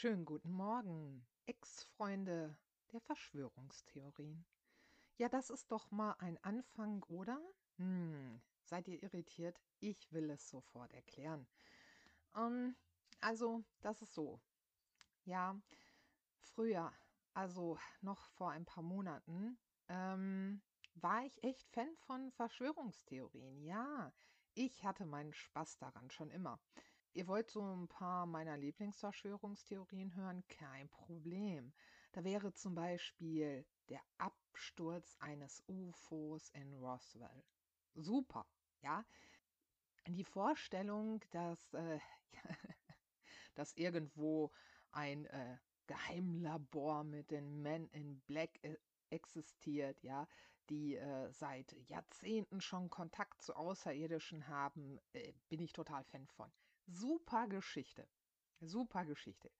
Schönen guten Morgen, Ex-Freunde der Verschwörungstheorien. Ja, das ist doch mal ein Anfang, oder? Hm, seid ihr irritiert? Ich will es sofort erklären. Ähm, also, das ist so. Ja, früher, also noch vor ein paar Monaten, ähm, war ich echt Fan von Verschwörungstheorien. Ja, ich hatte meinen Spaß daran schon immer. Ihr wollt so ein paar meiner Lieblingsverschwörungstheorien hören? Kein Problem. Da wäre zum Beispiel der Absturz eines UFOs in Roswell. Super, ja. Die Vorstellung, dass, äh, dass irgendwo ein äh, Geheimlabor mit den Men in Black äh, existiert, ja, die äh, seit Jahrzehnten schon Kontakt zu Außerirdischen haben, äh, bin ich total Fan von. Super Geschichte. Super Geschichte.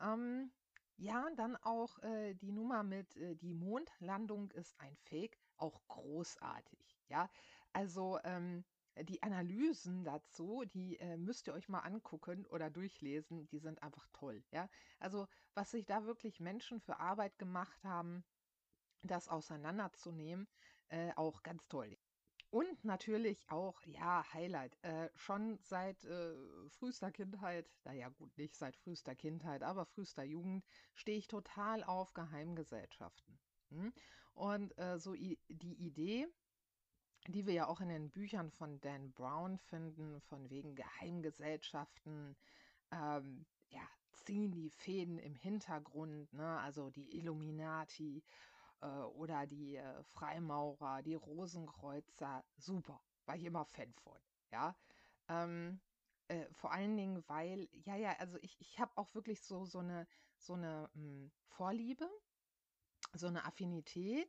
Ähm, ja, dann auch äh, die Nummer mit äh, die Mondlandung ist ein Fake, auch großartig. Ja, also ähm, die Analysen dazu, die äh, müsst ihr euch mal angucken oder durchlesen, die sind einfach toll. Ja, also was sich da wirklich Menschen für Arbeit gemacht haben, das auseinanderzunehmen, äh, auch ganz toll. Und natürlich auch, ja, Highlight, äh, schon seit äh, frühester Kindheit, naja gut, nicht seit frühester Kindheit, aber frühester Jugend, stehe ich total auf Geheimgesellschaften. Hm? Und äh, so die Idee, die wir ja auch in den Büchern von Dan Brown finden, von wegen Geheimgesellschaften, ähm, ja, ziehen die Fäden im Hintergrund, ne? also die Illuminati oder die äh, Freimaurer, die Rosenkreuzer, super, war ich immer Fan von, ja. Ähm, äh, vor allen Dingen, weil, ja, ja, also ich, ich habe auch wirklich so, so eine, so eine mh, hm, Vorliebe, so eine Affinität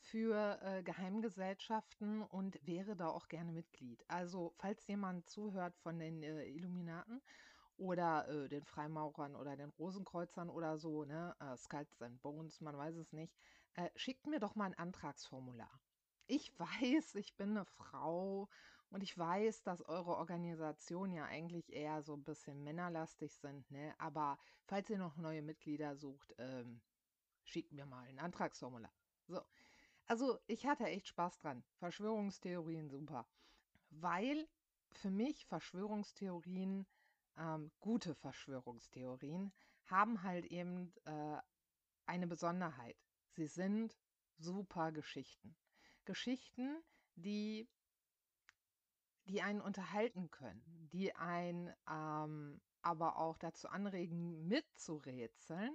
für äh, Geheimgesellschaften und wäre da auch gerne Mitglied. Also, falls jemand zuhört von den äh, Illuminaten oder äh, den Freimaurern oder den Rosenkreuzern oder so, ne? Äh, Skulls and Bones, man weiß es nicht. Äh, schickt mir doch mal ein Antragsformular. Ich weiß, ich bin eine Frau und ich weiß, dass eure Organisationen ja eigentlich eher so ein bisschen männerlastig sind, ne? Aber falls ihr noch neue Mitglieder sucht, ähm, schickt mir mal ein Antragsformular. So. Also, ich hatte echt Spaß dran. Verschwörungstheorien super. Weil für mich Verschwörungstheorien ähm, gute Verschwörungstheorien haben halt eben äh, eine Besonderheit. Sie sind super Geschichten. Geschichten, die, die einen unterhalten können, die einen ähm, aber auch dazu anregen, mitzurätseln,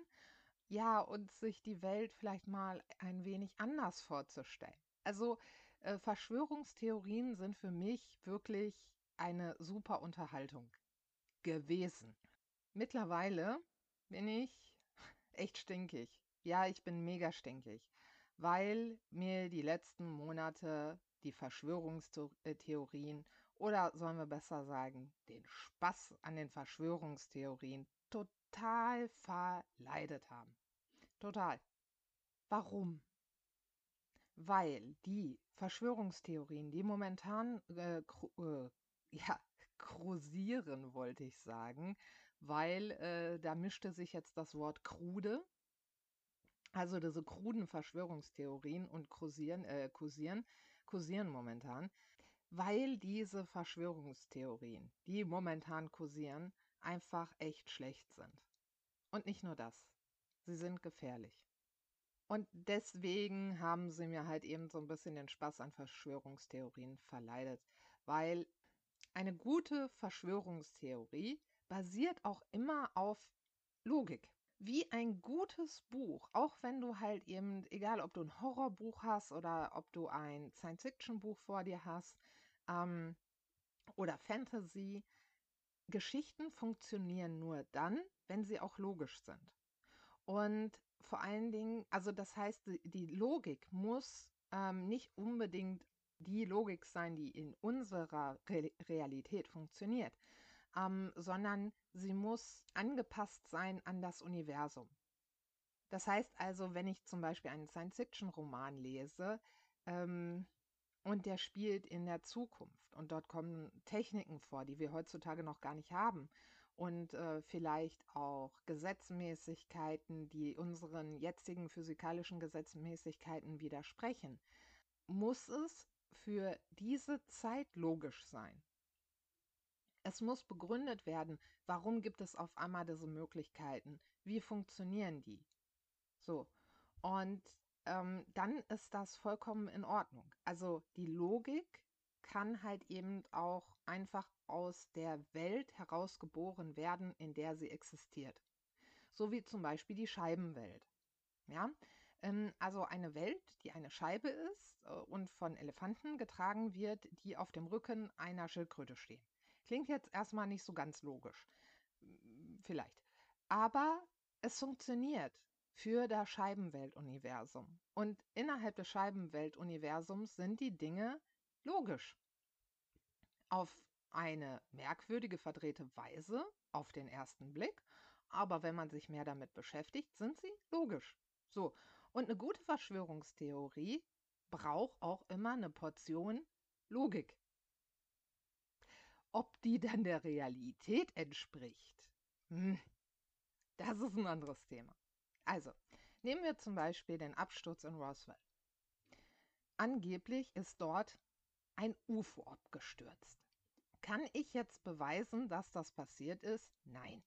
ja, und sich die Welt vielleicht mal ein wenig anders vorzustellen. Also äh, Verschwörungstheorien sind für mich wirklich eine super Unterhaltung gewesen. Mittlerweile bin ich echt stinkig. Ja, ich bin mega stinkig, weil mir die letzten Monate die Verschwörungstheorien oder sollen wir besser sagen, den Spaß an den Verschwörungstheorien total verleidet haben. Total. Warum? Weil die Verschwörungstheorien, die momentan äh, äh, ja, kursieren, wollte ich sagen, weil äh, da mischte sich jetzt das Wort krude, also diese kruden Verschwörungstheorien und kursieren, äh, kursieren, kursieren momentan, weil diese Verschwörungstheorien, die momentan kursieren, einfach echt schlecht sind. Und nicht nur das, sie sind gefährlich. Und deswegen haben sie mir halt eben so ein bisschen den Spaß an Verschwörungstheorien verleidet, weil eine gute Verschwörungstheorie basiert auch immer auf Logik. Wie ein gutes Buch, auch wenn du halt eben, egal ob du ein Horrorbuch hast oder ob du ein Science-Fiction-Buch vor dir hast ähm, oder Fantasy, Geschichten funktionieren nur dann, wenn sie auch logisch sind. Und vor allen Dingen, also das heißt, die Logik muss ähm, nicht unbedingt die Logik sein, die in unserer Re Realität funktioniert, ähm, sondern sie muss angepasst sein an das Universum. Das heißt also, wenn ich zum Beispiel einen Science-Fiction-Roman lese ähm, und der spielt in der Zukunft und dort kommen Techniken vor, die wir heutzutage noch gar nicht haben und äh, vielleicht auch Gesetzmäßigkeiten, die unseren jetzigen physikalischen Gesetzmäßigkeiten widersprechen, muss es für diese Zeit logisch sein. Es muss begründet werden, warum gibt es auf einmal diese Möglichkeiten, wie funktionieren die. So, und ähm, dann ist das vollkommen in Ordnung. Also die Logik kann halt eben auch einfach aus der Welt herausgeboren werden, in der sie existiert. So wie zum Beispiel die Scheibenwelt. Ja, ähm, also eine Welt, die eine Scheibe ist äh, und von Elefanten getragen wird, die auf dem Rücken einer Schildkröte stehen. Klingt jetzt erstmal nicht so ganz logisch. Vielleicht. Aber es funktioniert für das Scheibenweltuniversum. Und innerhalb des Scheibenweltuniversums sind die Dinge logisch. Auf eine merkwürdige verdrehte Weise auf den ersten Blick, aber wenn man sich mehr damit beschäftigt, sind sie logisch. So, und eine gute Verschwörungstheorie braucht auch immer eine Portion Logik. Ob die dann der Realität entspricht, hm, das ist ein anderes Thema. Also, nehmen wir zum Beispiel den Absturz in Roswell. Angeblich ist dort ein UFO abgestürzt. Kann ich jetzt beweisen, dass das passiert ist? Nein.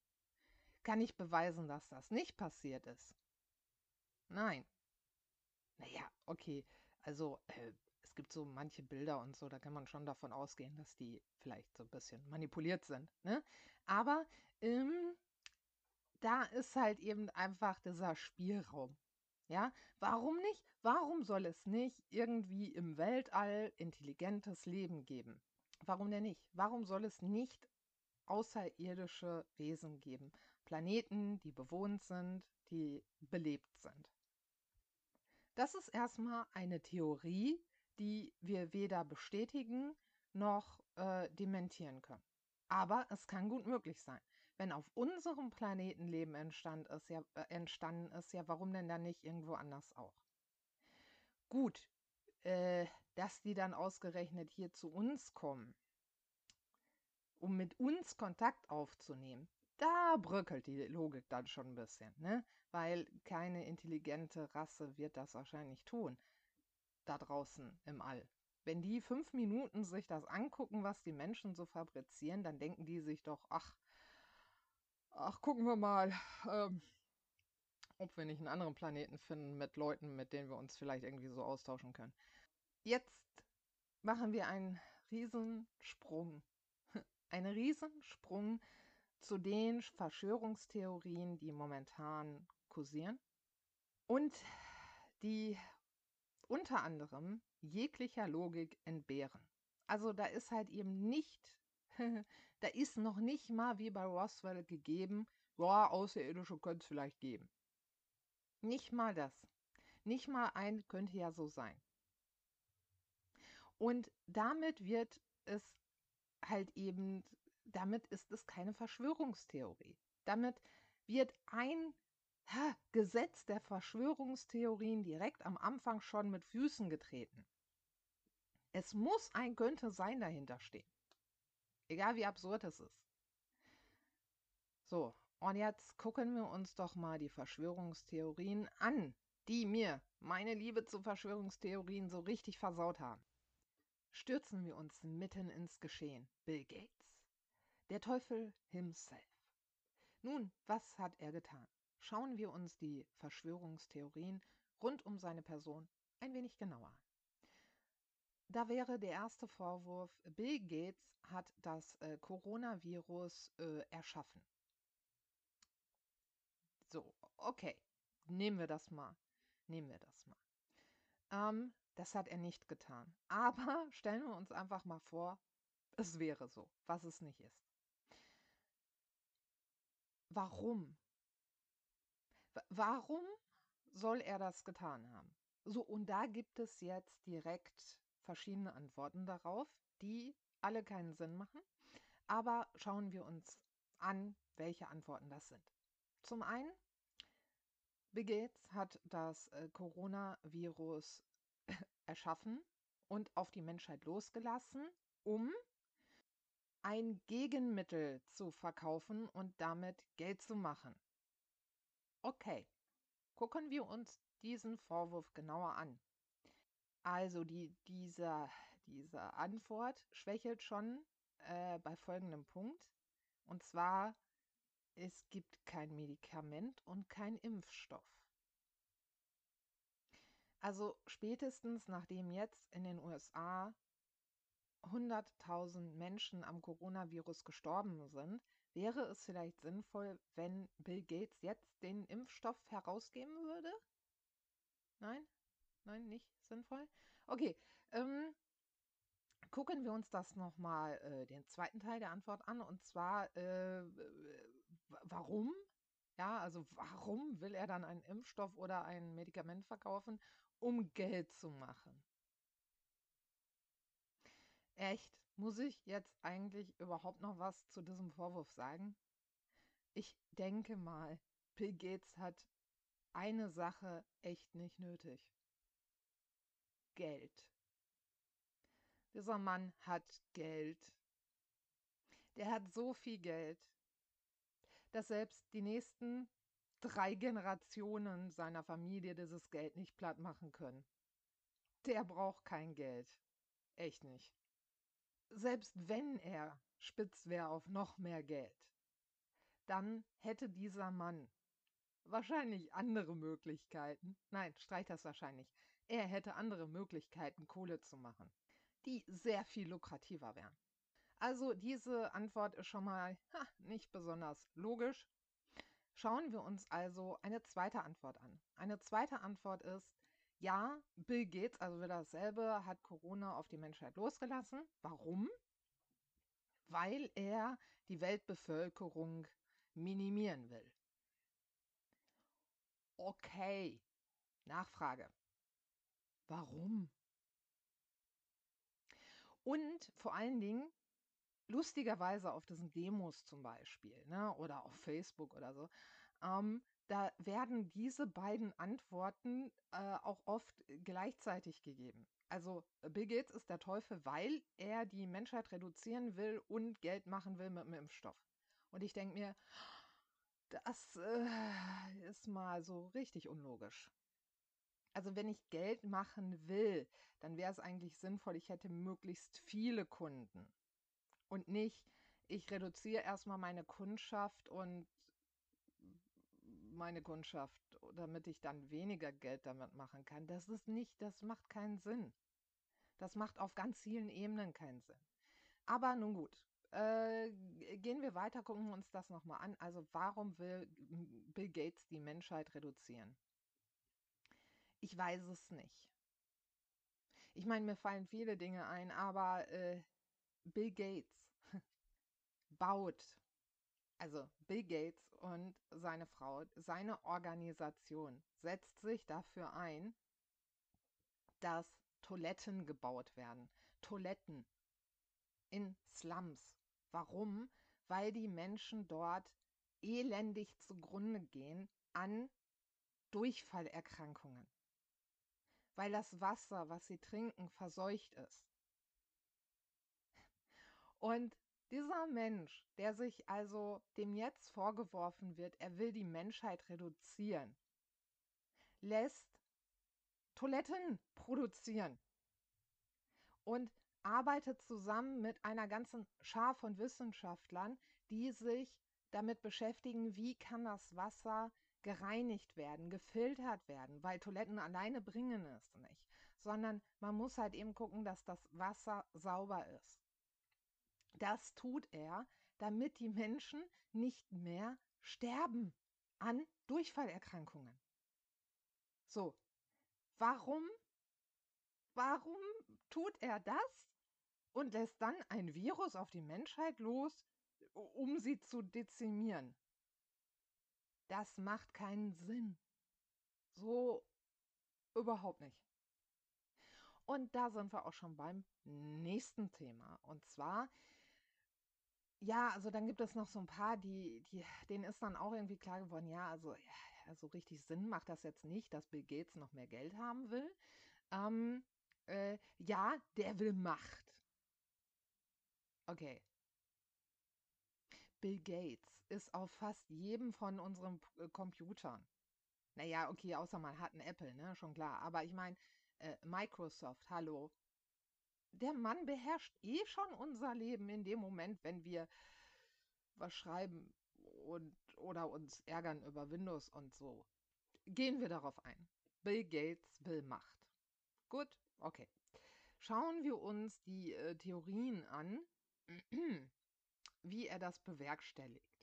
Kann ich beweisen, dass das nicht passiert ist? Nein. Naja, okay. Also, äh, gibt so manche Bilder und so, da kann man schon davon ausgehen, dass die vielleicht so ein bisschen manipuliert sind. Ne? Aber ähm, da ist halt eben einfach dieser Spielraum. Ja, warum nicht? Warum soll es nicht irgendwie im Weltall intelligentes Leben geben? Warum denn nicht? Warum soll es nicht außerirdische Wesen geben? Planeten, die bewohnt sind, die belebt sind. Das ist erstmal eine Theorie, die wir weder bestätigen noch äh, dementieren können. Aber es kann gut möglich sein. Wenn auf unserem Planeten Leben entstand ist, ja, äh, entstanden ist, ja, warum denn dann nicht irgendwo anders auch? Gut, äh, dass die dann ausgerechnet hier zu uns kommen, um mit uns Kontakt aufzunehmen, da bröckelt die Logik dann schon ein bisschen, ne? Weil keine intelligente Rasse wird das wahrscheinlich tun, da draußen im All. Wenn die fünf Minuten sich das angucken, was die Menschen so fabrizieren, dann denken die sich doch, ach, ach, gucken wir mal, ähm, ob wir nicht einen anderen Planeten finden mit Leuten, mit denen wir uns vielleicht irgendwie so austauschen können. Jetzt machen wir einen Riesensprung. Einen Riesensprung zu den Verschwörungstheorien, die momentan kursieren und die unter anderem jeglicher Logik entbehren. Also da ist halt eben nicht da ist noch nicht mal wie bei Roswell gegeben, ja, Außerirdische könnte es vielleicht geben. Nicht mal das. Nicht mal ein könnte ja so sein. Und damit wird es halt eben, damit ist es keine Verschwörungstheorie. Damit wird ein ha, Gesetz der Verschwörungstheorien direkt am Anfang schon mit Füßen getreten. Es muss ein könnte sein dahinter stehen. Egal wie absurd es ist. So, und jetzt gucken wir uns doch mal die Verschwörungstheorien an, die mir meine Liebe zu Verschwörungstheorien so richtig versaut haben. Stürzen wir uns mitten ins Geschehen. Bill Gates. Der Teufel himself. Nun, was hat er getan? Schauen wir uns die Verschwörungstheorien rund um seine Person ein wenig genauer an. Da wäre der erste Vorwurf, Bill Gates hat das äh, Coronavirus äh, erschaffen. So, okay, nehmen wir das mal. Nehmen wir das mal. Ähm, das hat er nicht getan. Aber stellen wir uns einfach mal vor, es wäre so, was es nicht ist. Warum? Warum soll er das getan haben? So, und da gibt es jetzt direkt verschiedene Antworten darauf, die alle keinen Sinn machen. Aber schauen wir uns an, welche Antworten das sind. Zum einen, Bill Gates hat das äh, Coronavirus erschaffen und auf die Menschheit losgelassen, um ein Gegenmittel zu verkaufen und damit Geld zu machen. Okay, gucken wir uns diesen Vorwurf genauer an. Also die, dieser, diese Antwort schwächelt schon äh, bei folgendem Punkt. Und zwar, es gibt kein Medikament und kein Impfstoff. Also spätestens nachdem jetzt in den USA 100.000 Menschen am Coronavirus gestorben sind, wäre es vielleicht sinnvoll, wenn Bill Gates jetzt den Impfstoff herausgeben würde? Nein? Nein, nicht sinnvoll? Okay, ähm, gucken wir uns das nochmal, äh, den zweiten Teil der Antwort an. Und zwar, äh, warum? Ja, also warum will er dann einen Impfstoff oder ein Medikament verkaufen? Um Geld zu machen. Echt? Muss ich jetzt eigentlich überhaupt noch was zu diesem Vorwurf sagen? Ich denke mal, Bill Gates hat eine Sache echt nicht nötig. Geld. Dieser Mann hat Geld. Der hat so viel Geld, dass selbst die nächsten drei Generationen seiner Familie dieses Geld nicht platt machen können. Der braucht kein Geld. Echt nicht selbst wenn er spitz wäre auf noch mehr Geld, dann hätte dieser Mann wahrscheinlich andere Möglichkeiten. Nein, streich das wahrscheinlich. Er hätte andere Möglichkeiten, Kohle zu machen, die sehr viel lukrativer wären. Also diese Antwort ist schon mal ha, nicht besonders logisch. Schauen wir uns also eine zweite Antwort an. Eine zweite Antwort ist, ja, Bill Gates, also wieder dasselbe, hat Corona auf die Menschheit losgelassen. Warum? Weil er die Weltbevölkerung minimieren will. Okay, Nachfrage. Warum? Und vor allen Dingen, lustigerweise auf diesen Demos zum Beispiel, ne, oder auf Facebook oder so, ähm, da werden diese beiden Antworten äh, auch oft gleichzeitig gegeben. Also Bill Gates ist der Teufel, weil er die Menschheit reduzieren will und Geld machen will mit dem Impfstoff. Und ich denke mir, das äh, ist mal so richtig unlogisch. Also wenn ich Geld machen will, dann wäre es eigentlich sinnvoll, ich hätte möglichst viele Kunden. Und nicht, ich reduziere erstmal meine Kundschaft und meine Kundschaft, damit ich dann weniger Geld damit machen kann. Das ist nicht, das macht keinen Sinn. Das macht auf ganz vielen Ebenen keinen Sinn. Aber nun gut, äh, gehen wir weiter, gucken uns das nochmal an. Also warum will Bill Gates die Menschheit reduzieren? Ich weiß es nicht. Ich meine, mir fallen viele Dinge ein, aber äh, Bill Gates baut also Bill Gates und seine Frau, seine Organisation setzt sich dafür ein, dass Toiletten gebaut werden. Toiletten in Slums. Warum? Weil die Menschen dort elendig zugrunde gehen an Durchfallerkrankungen. Weil das Wasser, was sie trinken, verseucht ist. Und dieser Mensch, der sich also dem jetzt vorgeworfen wird, er will die Menschheit reduzieren, lässt Toiletten produzieren und arbeitet zusammen mit einer ganzen Schar von Wissenschaftlern, die sich damit beschäftigen, wie kann das Wasser gereinigt werden, gefiltert werden, weil Toiletten alleine bringen es nicht, sondern man muss halt eben gucken, dass das Wasser sauber ist. Das tut er, damit die Menschen nicht mehr sterben an Durchfallerkrankungen. So, warum, warum tut er das und lässt dann ein Virus auf die Menschheit los, um sie zu dezimieren? Das macht keinen Sinn. So überhaupt nicht. Und da sind wir auch schon beim nächsten Thema. Und zwar ja, also dann gibt es noch so ein paar, die die denen ist dann auch irgendwie klar geworden, ja, also ja, so richtig Sinn macht das jetzt nicht, dass Bill Gates noch mehr Geld haben will. Ähm, äh, ja, der will Macht. Okay. Bill Gates ist auf fast jedem von unseren äh, Computern. Naja, okay, außer man hat einen Apple, ne, schon klar. Aber ich meine, äh, Microsoft, hallo. Der Mann beherrscht eh schon unser Leben in dem Moment, wenn wir was schreiben und oder uns ärgern über Windows und so. Gehen wir darauf ein. Bill Gates will Macht. Gut, okay. Schauen wir uns die äh, Theorien an, wie er das bewerkstelligt.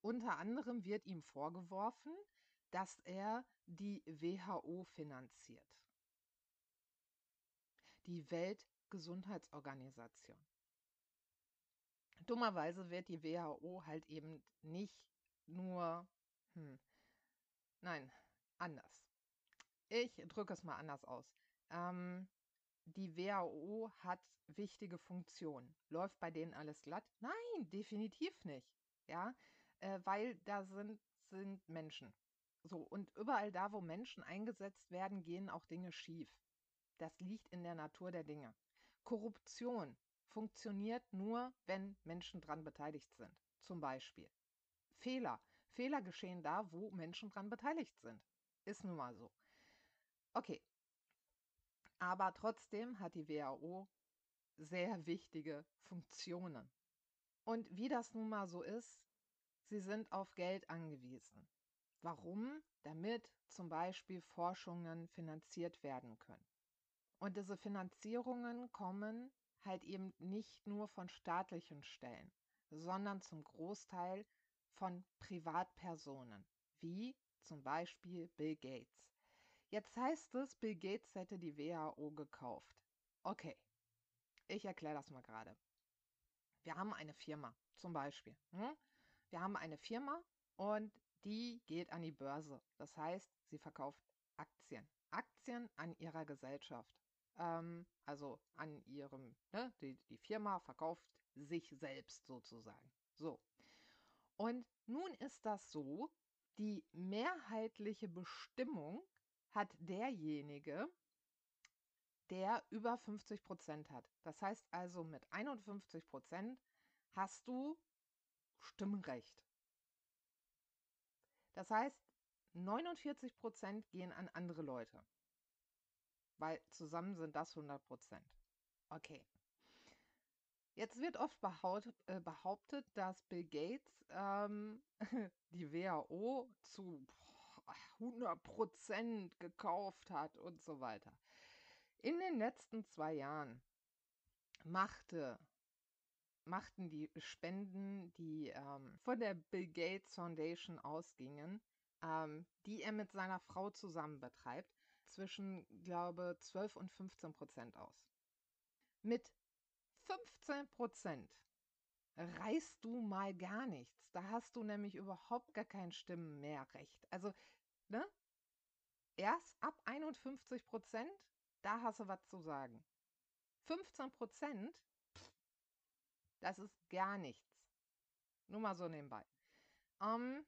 Unter anderem wird ihm vorgeworfen, dass er die WHO finanziert. Die Weltgesundheitsorganisation. Dummerweise wird die WHO halt eben nicht nur, hm, nein, anders. Ich drücke es mal anders aus. Ähm, die WHO hat wichtige Funktionen. Läuft bei denen alles glatt? Nein, definitiv nicht. Ja, äh, weil da sind, sind Menschen. So, und überall da, wo Menschen eingesetzt werden, gehen auch Dinge schief. Das liegt in der Natur der Dinge. Korruption funktioniert nur, wenn Menschen dran beteiligt sind. Zum Beispiel. Fehler. Fehler geschehen da, wo Menschen dran beteiligt sind. Ist nun mal so. Okay, aber trotzdem hat die WHO sehr wichtige Funktionen. Und wie das nun mal so ist, sie sind auf Geld angewiesen. Warum? Damit zum Beispiel Forschungen finanziert werden können. Und diese Finanzierungen kommen halt eben nicht nur von staatlichen Stellen, sondern zum Großteil von Privatpersonen, wie zum Beispiel Bill Gates. Jetzt heißt es, Bill Gates hätte die WHO gekauft. Okay, ich erkläre das mal gerade. Wir haben eine Firma, zum Beispiel. Hm? Wir haben eine Firma und die geht an die Börse. Das heißt, sie verkauft Aktien. Aktien an ihrer Gesellschaft. Ähm, also an ihrem, ne, die, die Firma verkauft sich selbst sozusagen. So. Und nun ist das so, die mehrheitliche Bestimmung hat derjenige, der über 50 Prozent hat. Das heißt also, mit 51 Prozent hast du Stimmrecht. Das heißt, 49 Prozent gehen an andere Leute, weil zusammen sind das 100 Prozent. Okay. Jetzt wird oft behauptet, äh, behauptet dass Bill Gates ähm, die WHO zu 100% gekauft hat und so weiter. In den letzten zwei Jahren machte, machten die Spenden, die ähm, von der Bill Gates Foundation ausgingen, ähm, die er mit seiner Frau zusammen betreibt, zwischen, glaube 12 und 15 Prozent aus. Mit 15 Prozent reißt du mal gar nichts. Da hast du nämlich überhaupt gar kein Stimmenmehrrecht. Also, ne? Erst ab 51 Prozent, da hast du was zu sagen. 15 Prozent, das ist gar nichts. Nur mal so nebenbei. Ähm,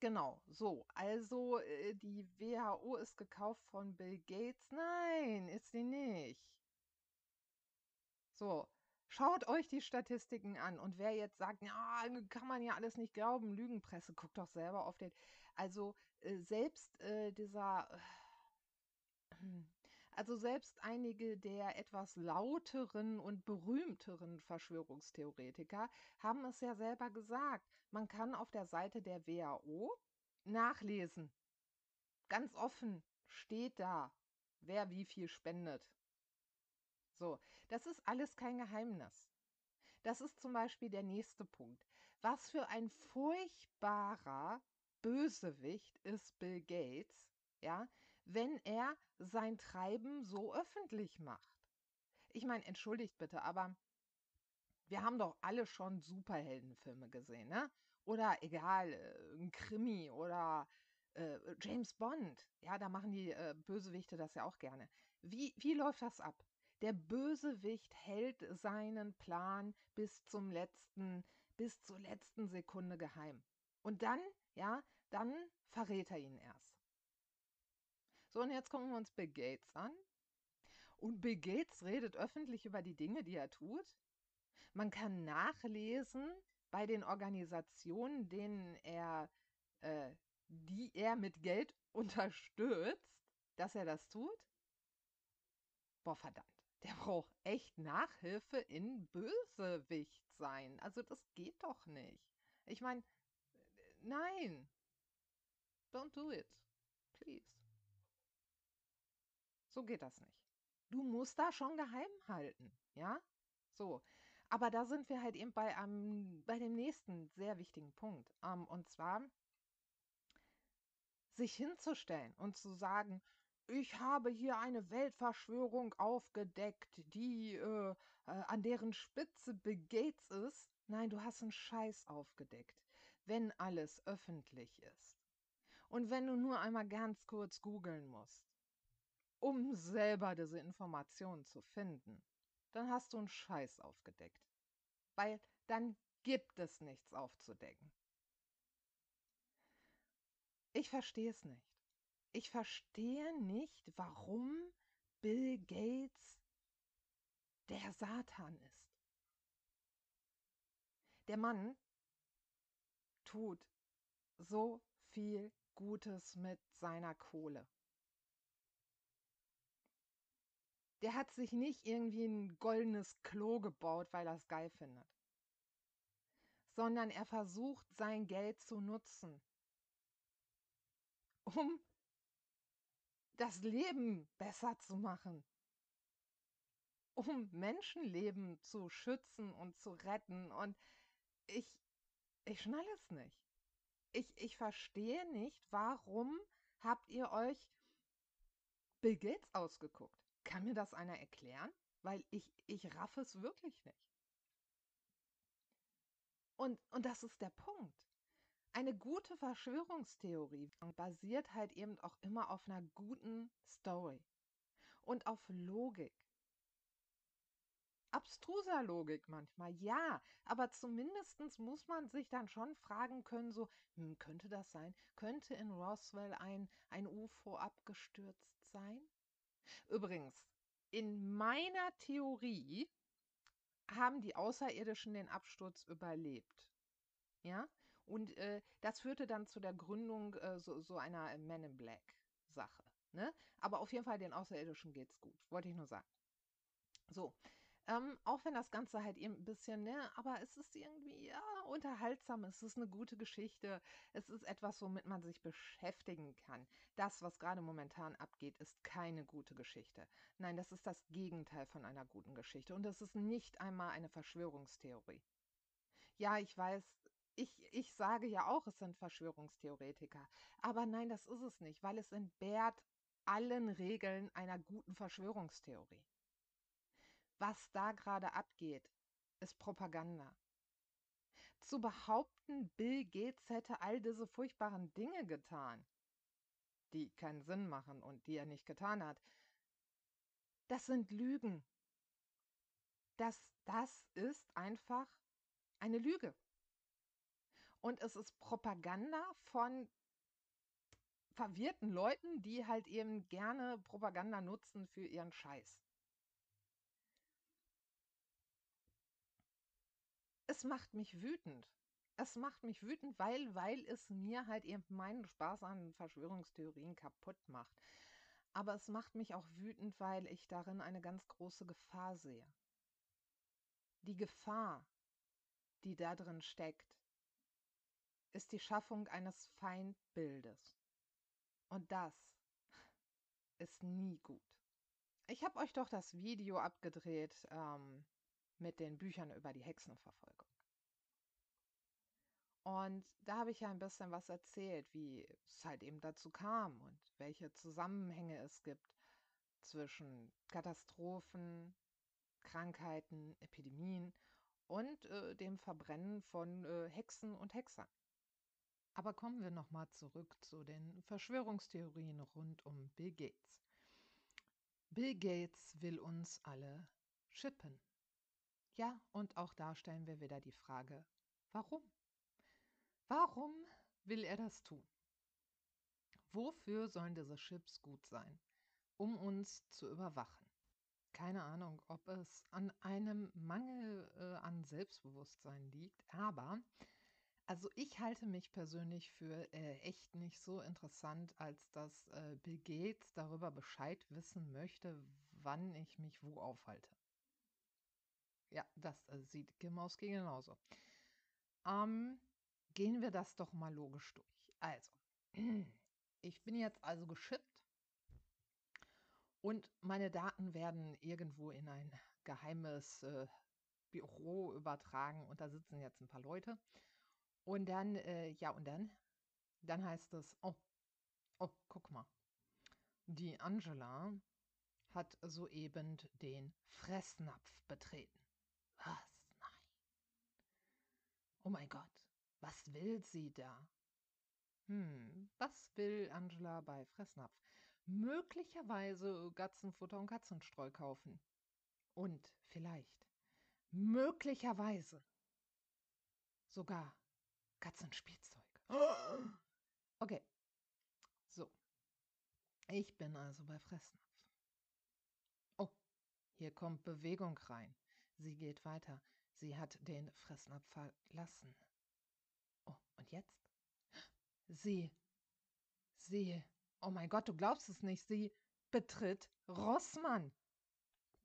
genau, so. Also, äh, die WHO ist gekauft von Bill Gates. Nein, ist sie nicht. So, Schaut euch die Statistiken an. Und wer jetzt sagt, ja, kann man ja alles nicht glauben, Lügenpresse, guckt doch selber auf den. Also äh, selbst äh, dieser. Also selbst einige der etwas lauteren und berühmteren Verschwörungstheoretiker haben es ja selber gesagt. Man kann auf der Seite der WHO nachlesen. Ganz offen steht da, wer wie viel spendet. So, das ist alles kein Geheimnis. Das ist zum Beispiel der nächste Punkt. Was für ein furchtbarer Bösewicht ist Bill Gates, ja, wenn er sein Treiben so öffentlich macht. Ich meine, entschuldigt bitte, aber wir haben doch alle schon Superheldenfilme gesehen, ne? Oder egal, äh, ein Krimi oder äh, James Bond. Ja, da machen die äh, Bösewichte das ja auch gerne. Wie, wie läuft das ab? Der Bösewicht hält seinen Plan bis zum letzten, bis zur letzten Sekunde geheim. Und dann, ja, dann verrät er ihn erst. So, und jetzt gucken wir uns Bill Gates an. Und Bill Gates redet öffentlich über die Dinge, die er tut. Man kann nachlesen bei den Organisationen, denen er, äh, die er mit Geld unterstützt, dass er das tut? Boah, verdammt. Der braucht echt Nachhilfe in Bösewicht sein. Also das geht doch nicht. Ich meine, nein. Don't do it. Please. So geht das nicht. Du musst da schon geheim halten, ja? So. Aber da sind wir halt eben bei, um, bei dem nächsten sehr wichtigen Punkt. Um, und zwar sich hinzustellen und zu sagen, ich habe hier eine Weltverschwörung aufgedeckt, die äh, äh, an deren Spitze Bill Gates ist. Nein, du hast einen Scheiß aufgedeckt, wenn alles öffentlich ist. Und wenn du nur einmal ganz kurz googeln musst, um selber diese Informationen zu finden, dann hast du einen Scheiß aufgedeckt. Weil dann gibt es nichts aufzudecken. Ich verstehe es nicht. Ich verstehe nicht, warum Bill Gates der Satan ist. Der Mann tut so viel Gutes mit seiner Kohle. Der hat sich nicht irgendwie ein goldenes Klo gebaut, weil er es geil findet, sondern er versucht sein Geld zu nutzen, um das Leben besser zu machen, um Menschenleben zu schützen und zu retten. Und ich, ich schnalle es nicht. Ich, ich verstehe nicht, warum habt ihr euch Bill Gates ausgeguckt? Kann mir das einer erklären? Weil ich, ich raff es wirklich nicht. Und, und das ist der Punkt. Eine gute Verschwörungstheorie basiert halt eben auch immer auf einer guten Story und auf Logik. Abstruser Logik manchmal, ja, aber zumindest muss man sich dann schon fragen können, so, hm, könnte das sein? Könnte in Roswell ein, ein UFO abgestürzt sein? Übrigens, in meiner Theorie haben die Außerirdischen den Absturz überlebt. Ja, und äh, das führte dann zu der Gründung äh, so, so, einer Men in Black Sache. Ne? Aber auf jeden Fall den Außerirdischen geht's gut, wollte ich nur sagen. So, ähm, auch wenn das Ganze halt eben ein bisschen, ne, aber es ist irgendwie, ja, unterhaltsam, es ist eine gute Geschichte, es ist etwas, womit man sich beschäftigen kann. Das, was gerade momentan abgeht, ist keine gute Geschichte. Nein, das ist das Gegenteil von einer guten Geschichte und es ist nicht einmal eine Verschwörungstheorie. Ja, ich weiß, ich, ich sage ja auch, es sind Verschwörungstheoretiker. Aber nein, das ist es nicht, weil es entbehrt allen Regeln einer guten Verschwörungstheorie. Was da gerade abgeht, ist Propaganda. Zu behaupten, Bill Gates hätte all diese furchtbaren Dinge getan, die keinen Sinn machen und die er nicht getan hat, das sind Lügen. Das, das ist einfach eine Lüge. Und es ist Propaganda von verwirrten Leuten, die halt eben gerne Propaganda nutzen für ihren Scheiß. Es macht mich wütend. Es macht mich wütend, weil, weil es mir halt eben meinen Spaß an Verschwörungstheorien kaputt macht. Aber es macht mich auch wütend, weil ich darin eine ganz große Gefahr sehe. Die Gefahr, die da drin steckt, ist die Schaffung eines Feindbildes. Und das ist nie gut. Ich habe euch doch das Video abgedreht ähm, mit den Büchern über die Hexenverfolgung. Und da habe ich ja ein bisschen was erzählt, wie es halt eben dazu kam und welche Zusammenhänge es gibt zwischen Katastrophen, Krankheiten, Epidemien und äh, dem Verbrennen von äh, Hexen und Hexern. Aber kommen wir nochmal zurück zu den Verschwörungstheorien rund um Bill Gates. Bill Gates will uns alle schippen. Ja, und auch da stellen wir wieder die Frage, warum? Warum will er das tun? Wofür sollen diese Chips gut sein? Um uns zu überwachen. keine Ahnung, ob es an einem Mangel äh, an Selbstbewusstsein liegt, aber also ich halte mich persönlich für äh, echt nicht so interessant, als dass äh, Bill Gates darüber Bescheid wissen möchte, wann ich mich wo aufhalte. Ja, das äh, sieht Gimauski genauso. Ähm, gehen wir das doch mal logisch durch. Also, ich bin jetzt also geschippt und meine Daten werden irgendwo in ein geheimes äh, Büro übertragen und da sitzen jetzt ein paar Leute. Und dann, äh, ja, und dann? Dann heißt es, oh, oh, guck mal. Die Angela hat soeben den Fressnapf betreten. Was? Nein. Oh mein Gott, was will sie da? Hm, was will Angela bei Fressnapf? Möglicherweise Katzenfutter und Katzenstreu kaufen. Und vielleicht, möglicherweise sogar Katzenspielzeug. Okay. So. Ich bin also bei Fressnapf. Oh, hier kommt Bewegung rein. Sie geht weiter. Sie hat den Fressnapf verlassen. Und jetzt? Sie. Sie. Oh mein Gott, du glaubst es nicht. Sie betritt Rossmann.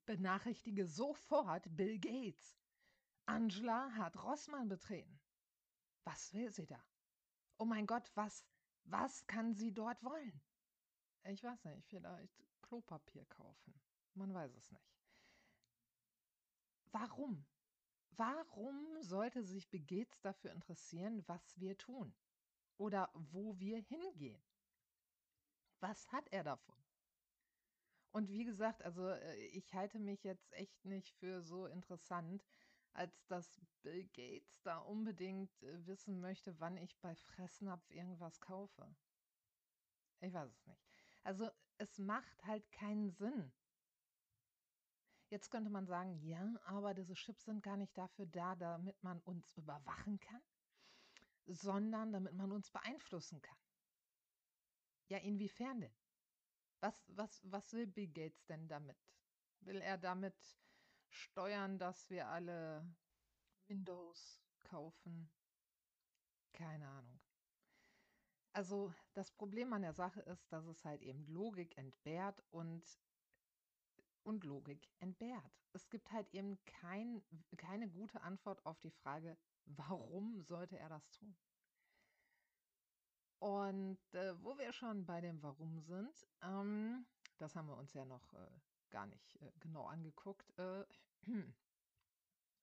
Benachrichtige sofort Bill Gates. Angela hat Rossmann betreten. Was will sie da? Oh mein Gott, was, was kann sie dort wollen? Ich weiß nicht, vielleicht Klopapier kaufen. Man weiß es nicht. Warum? Warum sollte sich Begetz dafür interessieren, was wir tun? Oder wo wir hingehen? Was hat er davon? Und wie gesagt, also äh, ich halte mich jetzt echt nicht für so interessant, als dass Bill Gates da unbedingt äh, wissen möchte, wann ich bei Fressnapf irgendwas kaufe. Ich weiß es nicht. Also es macht halt keinen Sinn. Jetzt könnte man sagen, ja, aber diese Chips sind gar nicht dafür da, damit man uns überwachen kann, sondern damit man uns beeinflussen kann. Ja, inwiefern denn? Was, was, was will Bill Gates denn damit? Will er damit steuern, dass wir alle Windows kaufen. Keine Ahnung. Also das Problem an der Sache ist, dass es halt eben Logik entbehrt und, und Logik entbehrt. Es gibt halt eben kein, keine gute Antwort auf die Frage, warum sollte er das tun? Und äh, wo wir schon bei dem Warum sind, ähm, das haben wir uns ja noch äh, gar nicht äh, genau angeguckt, äh,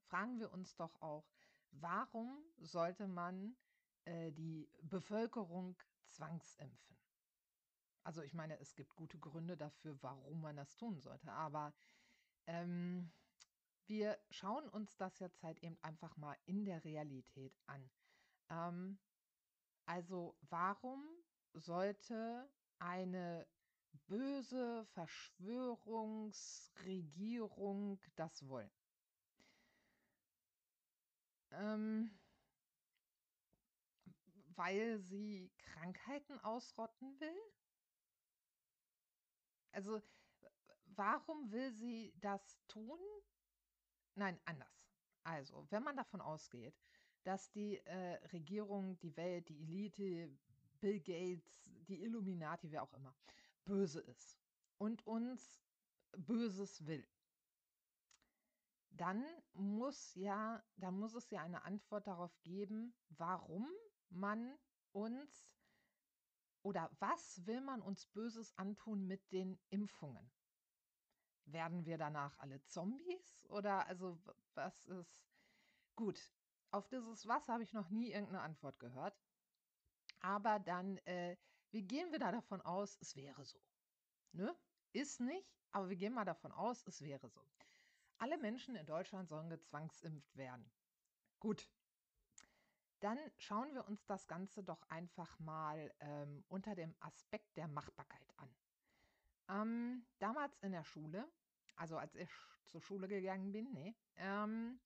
fragen wir uns doch auch, warum sollte man äh, die Bevölkerung zwangsimpfen? Also ich meine, es gibt gute Gründe dafür, warum man das tun sollte, aber ähm, wir schauen uns das jetzt halt eben einfach mal in der Realität an. Ähm, also warum sollte eine böse Verschwörungsregierung das wollen. Ähm, weil sie Krankheiten ausrotten will? Also, warum will sie das tun? Nein, anders. Also, wenn man davon ausgeht, dass die äh, Regierung, die Welt, die Elite, Bill Gates, die Illuminati, wer auch immer, böse ist und uns Böses will, dann muss ja, dann muss es ja eine Antwort darauf geben, warum man uns oder was will man uns Böses antun mit den Impfungen? Werden wir danach alle Zombies? Oder also was ist gut? Auf dieses Was habe ich noch nie irgendeine Antwort gehört. Aber dann äh, wie gehen wir da davon aus, es wäre so? Ne? Ist nicht, aber wir gehen mal davon aus, es wäre so. Alle Menschen in Deutschland sollen gezwangsimpft werden. Gut. Dann schauen wir uns das Ganze doch einfach mal ähm, unter dem Aspekt der Machbarkeit an. Ähm, damals in der Schule, also als ich zur Schule gegangen bin, nee, ähm,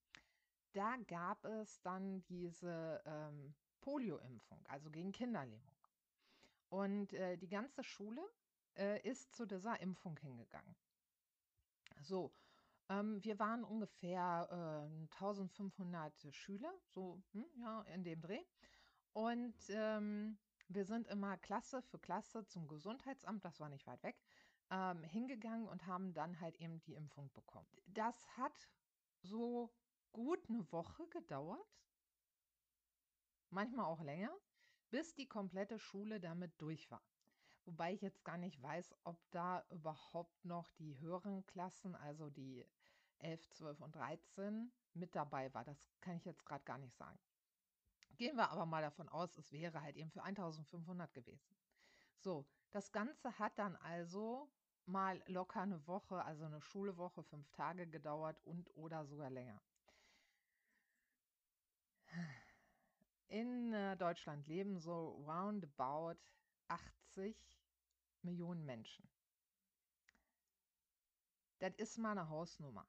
da gab es dann diese ähm, Polio-Impfung, also gegen Kinderlähmung. Und äh, die ganze Schule äh, ist zu dieser Impfung hingegangen. So, ähm, wir waren ungefähr äh, 1500 Schüler, so hm, ja, in dem Dreh. Und ähm, wir sind immer Klasse für Klasse zum Gesundheitsamt, das war nicht weit weg, ähm, hingegangen und haben dann halt eben die Impfung bekommen. Das hat so gut eine Woche gedauert, manchmal auch länger, bis die komplette Schule damit durch war. Wobei ich jetzt gar nicht weiß, ob da überhaupt noch die höheren Klassen, also die 11, 12 und 13, mit dabei war. Das kann ich jetzt gerade gar nicht sagen. Gehen wir aber mal davon aus, es wäre halt eben für 1500 gewesen. So, das Ganze hat dann also mal locker eine Woche, also eine Schulwoche, fünf Tage gedauert und oder sogar länger. In äh, Deutschland leben so roundabout 80 Millionen Menschen. Das ist mal eine Hausnummer.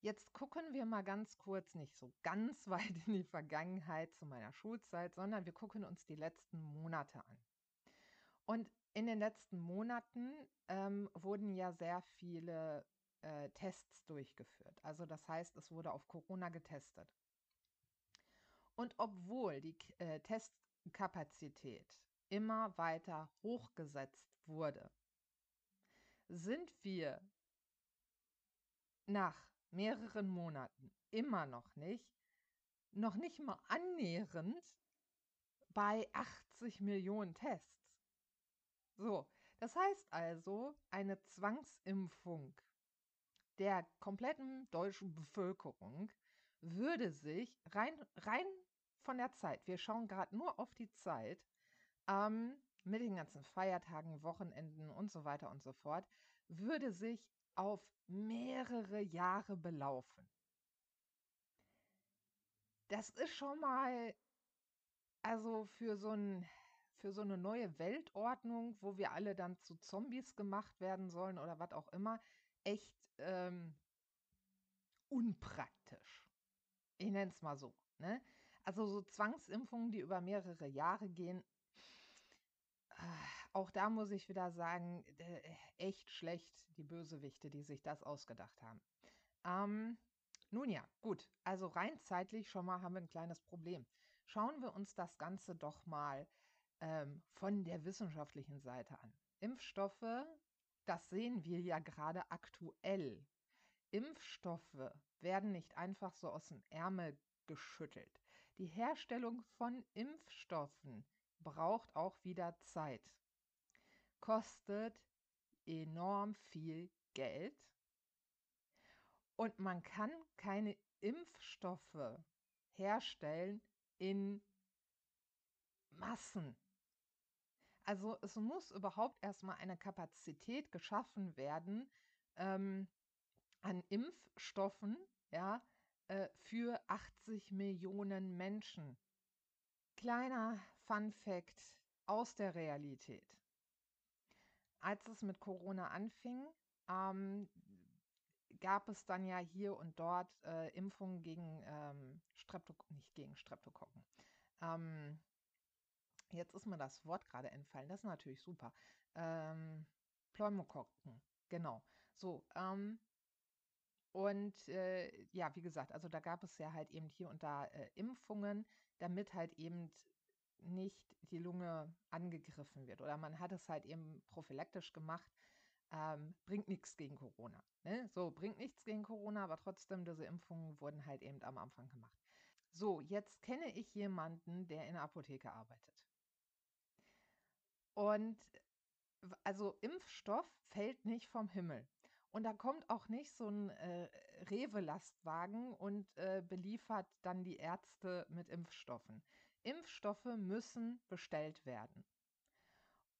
Jetzt gucken wir mal ganz kurz, nicht so ganz weit in die Vergangenheit zu meiner Schulzeit, sondern wir gucken uns die letzten Monate an. Und in den letzten Monaten ähm, wurden ja sehr viele äh, Tests durchgeführt. Also das heißt, es wurde auf Corona getestet. Und obwohl die äh, Testkapazität immer weiter hochgesetzt wurde, sind wir nach mehreren Monaten immer noch nicht, noch nicht mal annähernd bei 80 Millionen Tests. So, das heißt also, eine Zwangsimpfung der kompletten deutschen Bevölkerung würde sich rein, rein von der Zeit, wir schauen gerade nur auf die Zeit, ähm, mit den ganzen Feiertagen, Wochenenden und so weiter und so fort, würde sich auf mehrere Jahre belaufen. Das ist schon mal, also für so, ein, für so eine neue Weltordnung, wo wir alle dann zu Zombies gemacht werden sollen oder was auch immer, echt ähm, unpraktisch. Ich nenne es mal so. Ne? Also so Zwangsimpfungen, die über mehrere Jahre gehen, auch da muss ich wieder sagen, äh, echt schlecht, die Bösewichte, die sich das ausgedacht haben. Ähm, nun ja, gut. Also rein zeitlich schon mal haben wir ein kleines Problem. Schauen wir uns das Ganze doch mal ähm, von der wissenschaftlichen Seite an. Impfstoffe, das sehen wir ja gerade aktuell. Impfstoffe werden nicht einfach so aus dem Ärmel geschüttelt. Die Herstellung von Impfstoffen braucht auch wieder Zeit. Kostet enorm viel Geld. Und man kann keine Impfstoffe herstellen in Massen. Also es muss überhaupt erstmal eine Kapazität geschaffen werden ähm, an Impfstoffen, ja, äh, für 80 Millionen Menschen. Kleiner Fun Fact aus der Realität. Als es mit Corona anfing, ähm, gab es dann ja hier und dort äh, Impfungen gegen ähm, Streptokokken, nicht gegen Streptokokken. Ähm, jetzt ist mir das Wort gerade entfallen, das ist natürlich super. Ähm, Pneumokokken, genau. So, ähm, und äh, ja, wie gesagt, also da gab es ja halt eben hier und da äh, Impfungen, damit halt eben nicht die Lunge angegriffen wird. Oder man hat es halt eben prophylaktisch gemacht. Ähm, bringt nichts gegen Corona. Ne? So, bringt nichts gegen Corona, aber trotzdem, diese Impfungen wurden halt eben am Anfang gemacht. So, jetzt kenne ich jemanden, der in der Apotheke arbeitet. Und also Impfstoff fällt nicht vom Himmel. Und da kommt auch nicht so ein äh, Rewe-Lastwagen und äh, beliefert dann die Ärzte mit Impfstoffen. Impfstoffe müssen bestellt werden.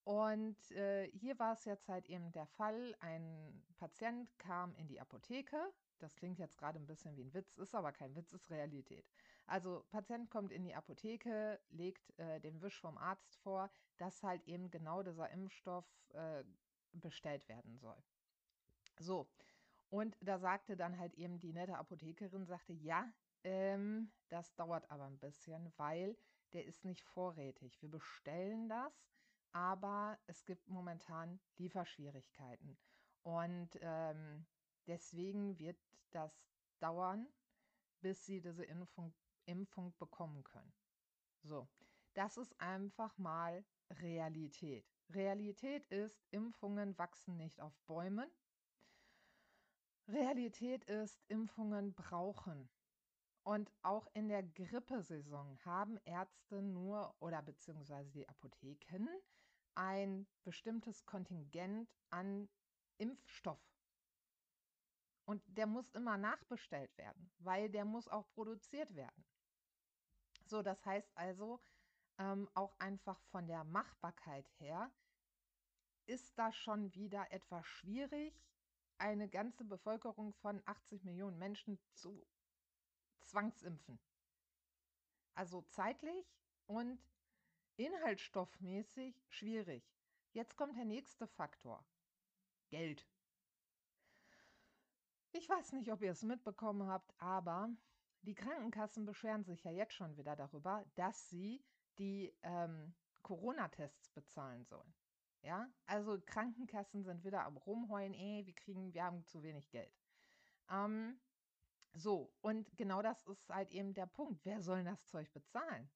Und äh, hier war es jetzt halt eben der Fall, ein Patient kam in die Apotheke. Das klingt jetzt gerade ein bisschen wie ein Witz, ist aber kein Witz, ist Realität. Also Patient kommt in die Apotheke, legt äh, den Wisch vom Arzt vor, dass halt eben genau dieser Impfstoff äh, bestellt werden soll. So, und da sagte dann halt eben die nette Apothekerin, sagte, ja, ähm, das dauert aber ein bisschen, weil der ist nicht vorrätig. Wir bestellen das, aber es gibt momentan Lieferschwierigkeiten. Und ähm, deswegen wird das dauern, bis sie diese Impfung, Impfung bekommen können. So, das ist einfach mal Realität. Realität ist, Impfungen wachsen nicht auf Bäumen. Realität ist, Impfungen brauchen. Und auch in der Grippesaison haben Ärzte nur oder beziehungsweise die Apotheken ein bestimmtes Kontingent an Impfstoff. Und der muss immer nachbestellt werden, weil der muss auch produziert werden. So, das heißt also, ähm, auch einfach von der Machbarkeit her ist das schon wieder etwas schwierig, eine ganze Bevölkerung von 80 Millionen Menschen zu zwangsimpfen. Also zeitlich und inhaltsstoffmäßig schwierig. Jetzt kommt der nächste Faktor. Geld. Ich weiß nicht, ob ihr es mitbekommen habt, aber die Krankenkassen beschweren sich ja jetzt schon wieder darüber, dass sie die ähm, Corona-Tests bezahlen sollen. Ja, also Krankenkassen sind wieder am Rumheulen, eh, wir kriegen, wir haben zu wenig Geld. Ähm, so, und genau das ist halt eben der Punkt. Wer soll das Zeug bezahlen?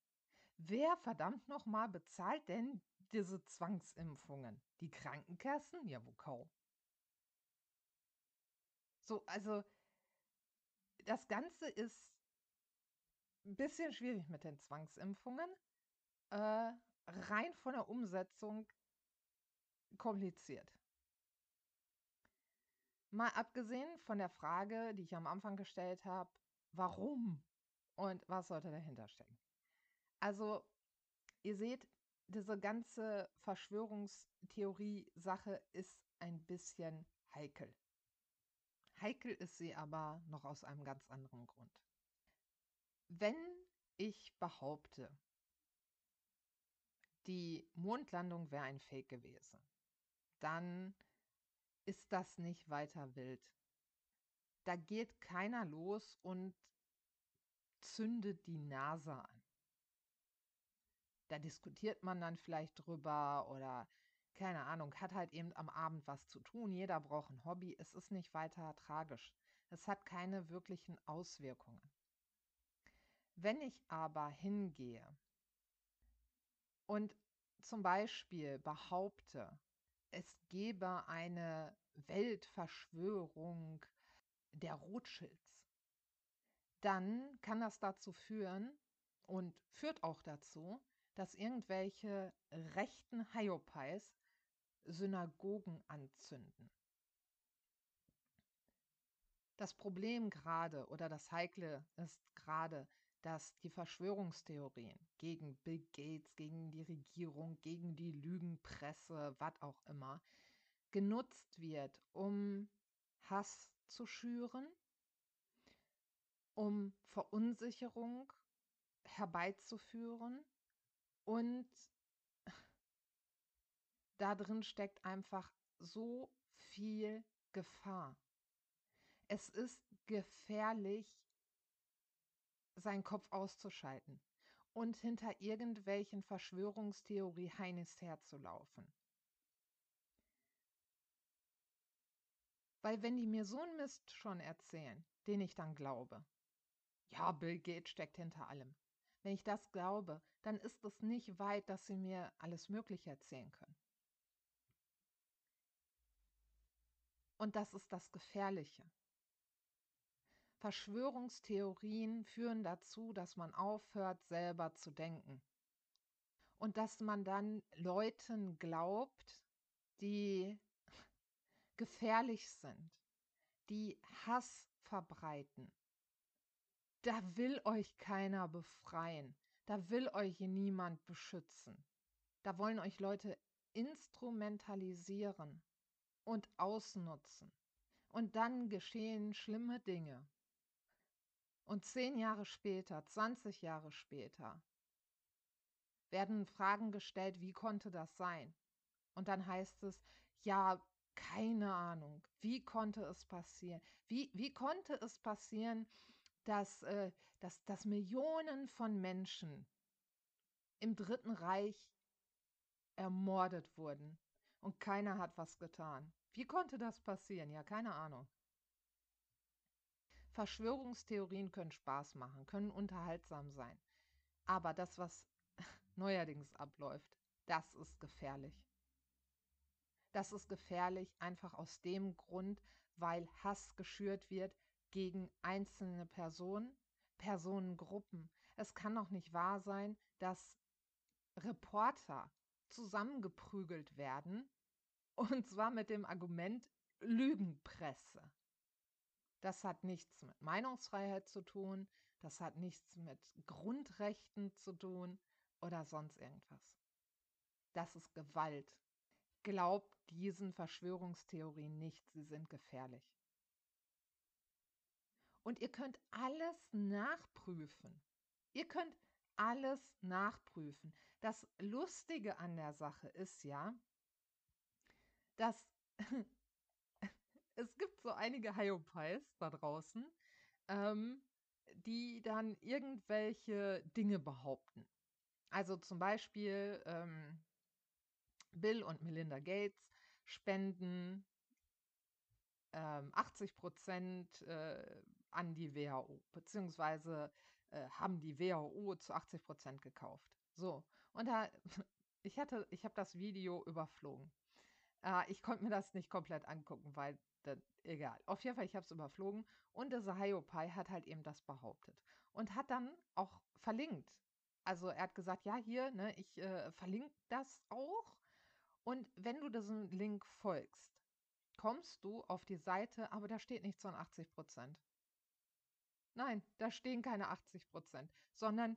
Wer verdammt nochmal bezahlt denn diese Zwangsimpfungen? Die Krankenkassen? Ja, wo kaum. So, also das Ganze ist ein bisschen schwierig mit den Zwangsimpfungen. Äh, rein von der Umsetzung kompliziert. Mal abgesehen von der Frage, die ich am Anfang gestellt habe, warum und was sollte dahinter stecken? Also, ihr seht, diese ganze Verschwörungstheorie-Sache ist ein bisschen heikel. Heikel ist sie aber noch aus einem ganz anderen Grund. Wenn ich behaupte, die Mondlandung wäre ein Fake gewesen, dann ist das nicht weiter wild. Da geht keiner los und zündet die Nase an. Da diskutiert man dann vielleicht drüber oder keine Ahnung, hat halt eben am Abend was zu tun. Jeder braucht ein Hobby. Es ist nicht weiter tragisch. Es hat keine wirklichen Auswirkungen. Wenn ich aber hingehe und zum Beispiel behaupte, es gebe eine Weltverschwörung der Rothschilds, dann kann das dazu führen und führt auch dazu, dass irgendwelche rechten Hyopies Synagogen anzünden. Das Problem gerade oder das Heikle ist gerade, dass die Verschwörungstheorien gegen Bill Gates, gegen die Regierung, gegen die Lügenpresse, was auch immer, genutzt wird, um Hass zu schüren, um Verunsicherung herbeizuführen und da drin steckt einfach so viel Gefahr. Es ist gefährlich, seinen Kopf auszuschalten und hinter irgendwelchen Verschwörungstheorie Heinis herzulaufen. Weil wenn die mir so einen Mist schon erzählen, den ich dann glaube, ja, Bill Gates steckt hinter allem. Wenn ich das glaube, dann ist es nicht weit, dass sie mir alles Mögliche erzählen können. Und das ist das Gefährliche. Verschwörungstheorien führen dazu, dass man aufhört, selber zu denken. Und dass man dann Leuten glaubt, die gefährlich sind, die Hass verbreiten. Da will euch keiner befreien. Da will euch niemand beschützen. Da wollen euch Leute instrumentalisieren und ausnutzen. Und dann geschehen schlimme Dinge. Und zehn Jahre später, 20 Jahre später, werden Fragen gestellt, wie konnte das sein? Und dann heißt es, ja, keine Ahnung, wie konnte es passieren? Wie, wie konnte es passieren, dass, äh, dass, dass Millionen von Menschen im Dritten Reich ermordet wurden und keiner hat was getan? Wie konnte das passieren? Ja, keine Ahnung. Verschwörungstheorien können Spaß machen, können unterhaltsam sein. Aber das, was neuerdings abläuft, das ist gefährlich. Das ist gefährlich einfach aus dem Grund, weil Hass geschürt wird gegen einzelne Personen, Personengruppen. Es kann doch nicht wahr sein, dass Reporter zusammengeprügelt werden, und zwar mit dem Argument Lügenpresse. Das hat nichts mit Meinungsfreiheit zu tun, das hat nichts mit Grundrechten zu tun oder sonst irgendwas. Das ist Gewalt. Glaubt diesen Verschwörungstheorien nicht, sie sind gefährlich. Und ihr könnt alles nachprüfen. Ihr könnt alles nachprüfen. Das Lustige an der Sache ist ja, dass es gibt so einige Hyopies da draußen, ähm, die dann irgendwelche Dinge behaupten. Also zum Beispiel ähm, Bill und Melinda Gates spenden ähm, 80 Prozent äh, an die WHO, beziehungsweise äh, haben die WHO zu 80 Prozent gekauft. So, und da, ich hatte, ich habe das Video überflogen. Äh, ich konnte mir das nicht komplett angucken, weil, dann, egal. Auf jeden Fall, ich habe es überflogen und dieser Hiopai hat halt eben das behauptet und hat dann auch verlinkt. Also er hat gesagt, ja, hier, ne, ich äh, verlinke das auch. Und wenn du diesem Link folgst, kommst du auf die Seite, aber da steht nichts von 80 Prozent. Nein, da stehen keine 80 Prozent, sondern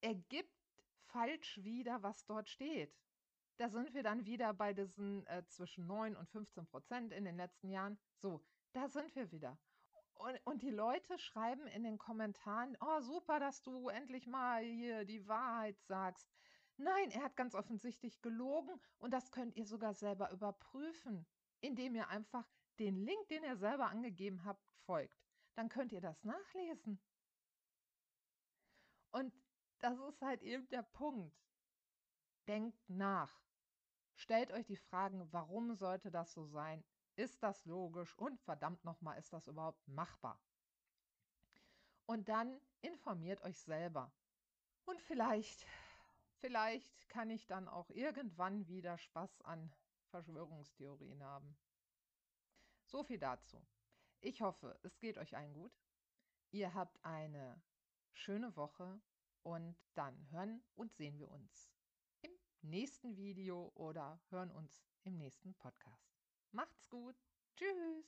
er gibt falsch wieder, was dort steht. Da sind wir dann wieder bei diesen äh, zwischen 9 und 15 Prozent in den letzten Jahren. So, da sind wir wieder. Und, und die Leute schreiben in den Kommentaren, oh super, dass du endlich mal hier die Wahrheit sagst. Nein, er hat ganz offensichtlich gelogen und das könnt ihr sogar selber überprüfen, indem ihr einfach den Link, den er selber angegeben habt, folgt dann könnt ihr das nachlesen. Und das ist halt eben der Punkt. Denkt nach. Stellt euch die Fragen, warum sollte das so sein? Ist das logisch? Und verdammt nochmal, ist das überhaupt machbar? Und dann informiert euch selber. Und vielleicht, vielleicht kann ich dann auch irgendwann wieder Spaß an Verschwörungstheorien haben. So viel dazu. Ich hoffe, es geht euch allen gut. Ihr habt eine schöne Woche und dann hören und sehen wir uns im nächsten Video oder hören uns im nächsten Podcast. Macht's gut. Tschüss.